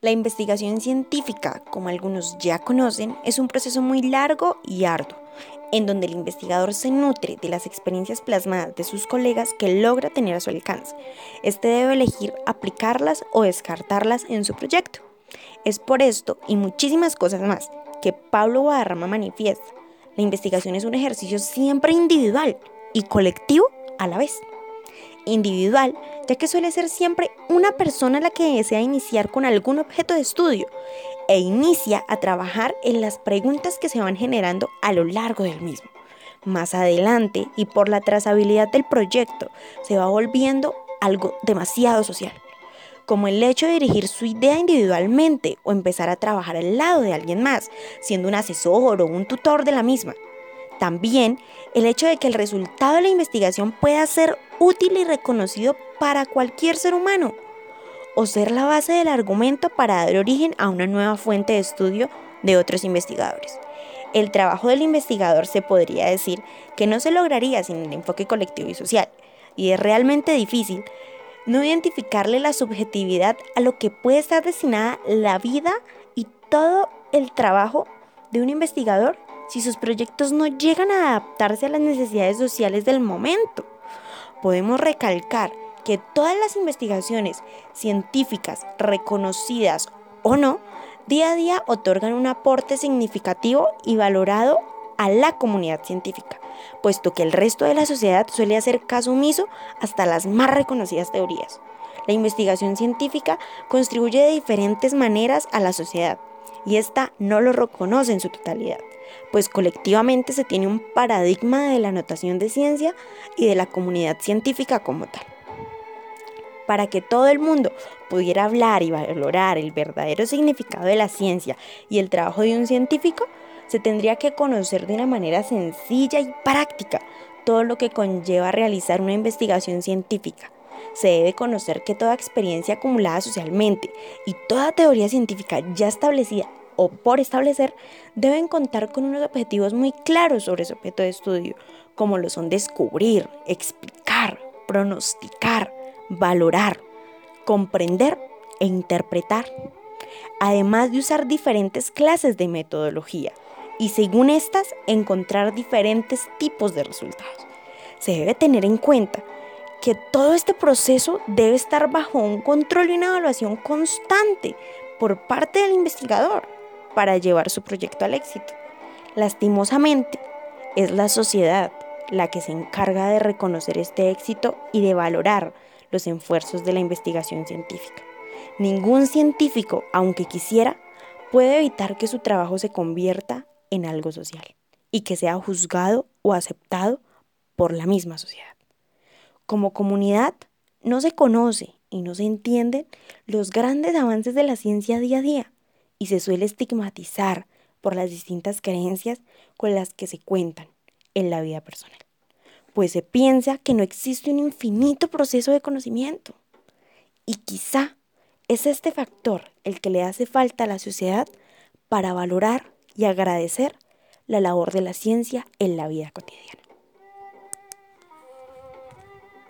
La investigación científica, como algunos ya conocen, es un proceso muy largo y arduo, en donde el investigador se nutre de las experiencias plasmadas de sus colegas que logra tener a su alcance. Este debe elegir aplicarlas o descartarlas en su proyecto. Es por esto y muchísimas cosas más que Pablo Guadarrama manifiesta. La investigación es un ejercicio siempre individual y colectivo a la vez individual, ya que suele ser siempre una persona la que desea iniciar con algún objeto de estudio e inicia a trabajar en las preguntas que se van generando a lo largo del mismo. Más adelante, y por la trazabilidad del proyecto, se va volviendo algo demasiado social, como el hecho de dirigir su idea individualmente o empezar a trabajar al lado de alguien más, siendo un asesor o un tutor de la misma. También el hecho de que el resultado de la investigación pueda ser útil y reconocido para cualquier ser humano o ser la base del argumento para dar origen a una nueva fuente de estudio de otros investigadores. El trabajo del investigador se podría decir que no se lograría sin el enfoque colectivo y social, y es realmente difícil no identificarle la subjetividad a lo que puede estar destinada la vida y todo el trabajo de un investigador si sus proyectos no llegan a adaptarse a las necesidades sociales del momento. Podemos recalcar que todas las investigaciones científicas reconocidas o no, día a día otorgan un aporte significativo y valorado a la comunidad científica, puesto que el resto de la sociedad suele hacer caso omiso hasta las más reconocidas teorías. La investigación científica contribuye de diferentes maneras a la sociedad y esta no lo reconoce en su totalidad pues colectivamente se tiene un paradigma de la notación de ciencia y de la comunidad científica como tal. Para que todo el mundo pudiera hablar y valorar el verdadero significado de la ciencia y el trabajo de un científico, se tendría que conocer de una manera sencilla y práctica todo lo que conlleva realizar una investigación científica. Se debe conocer que toda experiencia acumulada socialmente y toda teoría científica ya establecida o por establecer deben contar con unos objetivos muy claros sobre su objeto de estudio, como lo son descubrir, explicar, pronosticar, valorar, comprender e interpretar, además de usar diferentes clases de metodología y según estas encontrar diferentes tipos de resultados. Se debe tener en cuenta que todo este proceso debe estar bajo un control y una evaluación constante por parte del investigador para llevar su proyecto al éxito. Lastimosamente, es la sociedad la que se encarga de reconocer este éxito y de valorar los esfuerzos de la investigación científica. Ningún científico, aunque quisiera, puede evitar que su trabajo se convierta en algo social y que sea juzgado o aceptado por la misma sociedad. Como comunidad, no se conoce y no se entienden los grandes avances de la ciencia día a día y se suele estigmatizar por las distintas creencias con las que se cuentan en la vida personal, pues se piensa que no existe un infinito proceso de conocimiento. Y quizá es este factor el que le hace falta a la sociedad para valorar y agradecer la labor de la ciencia en la vida cotidiana.